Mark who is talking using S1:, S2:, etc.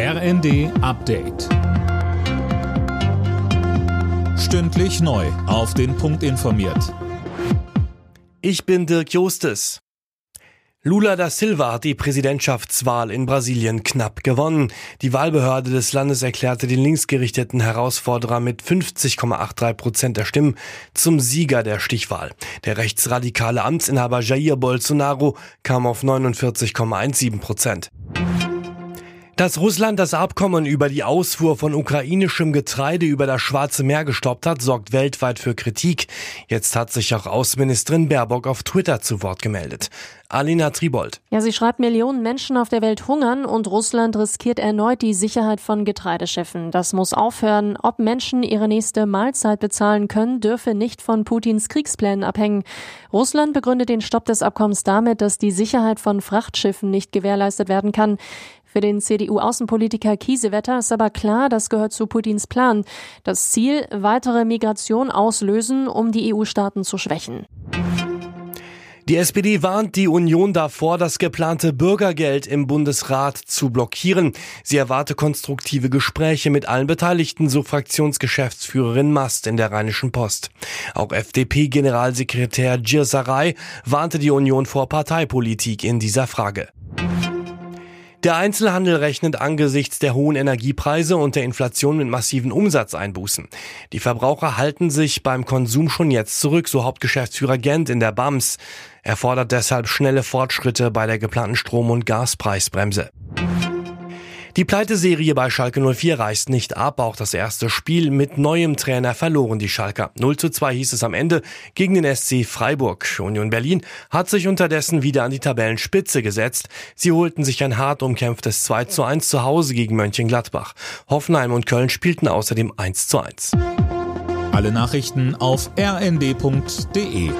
S1: RND Update. Stündlich neu. Auf den Punkt informiert.
S2: Ich bin Dirk Jostes. Lula da Silva hat die Präsidentschaftswahl in Brasilien knapp gewonnen. Die Wahlbehörde des Landes erklärte den linksgerichteten Herausforderer mit 50,83 Prozent der Stimmen zum Sieger der Stichwahl. Der rechtsradikale Amtsinhaber Jair Bolsonaro kam auf 49,17 Prozent. Dass Russland das Abkommen über die Ausfuhr von ukrainischem Getreide über das Schwarze Meer gestoppt hat, sorgt weltweit für Kritik. Jetzt hat sich auch Außenministerin Baerbock auf Twitter zu Wort gemeldet. Alina Tribold.
S3: Ja, sie schreibt, Millionen Menschen auf der Welt hungern und Russland riskiert erneut die Sicherheit von Getreideschiffen. Das muss aufhören. Ob Menschen ihre nächste Mahlzeit bezahlen können, dürfe nicht von Putins Kriegsplänen abhängen. Russland begründet den Stopp des Abkommens damit, dass die Sicherheit von Frachtschiffen nicht gewährleistet werden kann. Für den CDU-Außenpolitiker Kiesewetter ist aber klar, das gehört zu Putins Plan. Das Ziel, weitere Migration auslösen, um die EU-Staaten zu schwächen.
S2: Die SPD warnt die Union davor, das geplante Bürgergeld im Bundesrat zu blockieren. Sie erwarte konstruktive Gespräche mit allen Beteiligten, so Fraktionsgeschäftsführerin Mast in der Rheinischen Post. Auch FDP-Generalsekretär Girsaray warnte die Union vor Parteipolitik in dieser Frage. Der Einzelhandel rechnet angesichts der hohen Energiepreise und der Inflation mit massiven Umsatzeinbußen. Die Verbraucher halten sich beim Konsum schon jetzt zurück, so Hauptgeschäftsführer Gent in der BAMS. Er fordert deshalb schnelle Fortschritte bei der geplanten Strom- und Gaspreisbremse. Die Pleiteserie bei Schalke 04 reißt nicht ab. Auch das erste Spiel mit neuem Trainer verloren die Schalker. 0 zu 2 hieß es am Ende gegen den SC Freiburg. Union Berlin hat sich unterdessen wieder an die Tabellenspitze gesetzt. Sie holten sich ein hart umkämpftes 2 zu 1 zu Hause gegen Mönchengladbach. Hoffenheim und Köln spielten außerdem 1 zu 1.
S1: Alle Nachrichten auf rnd.de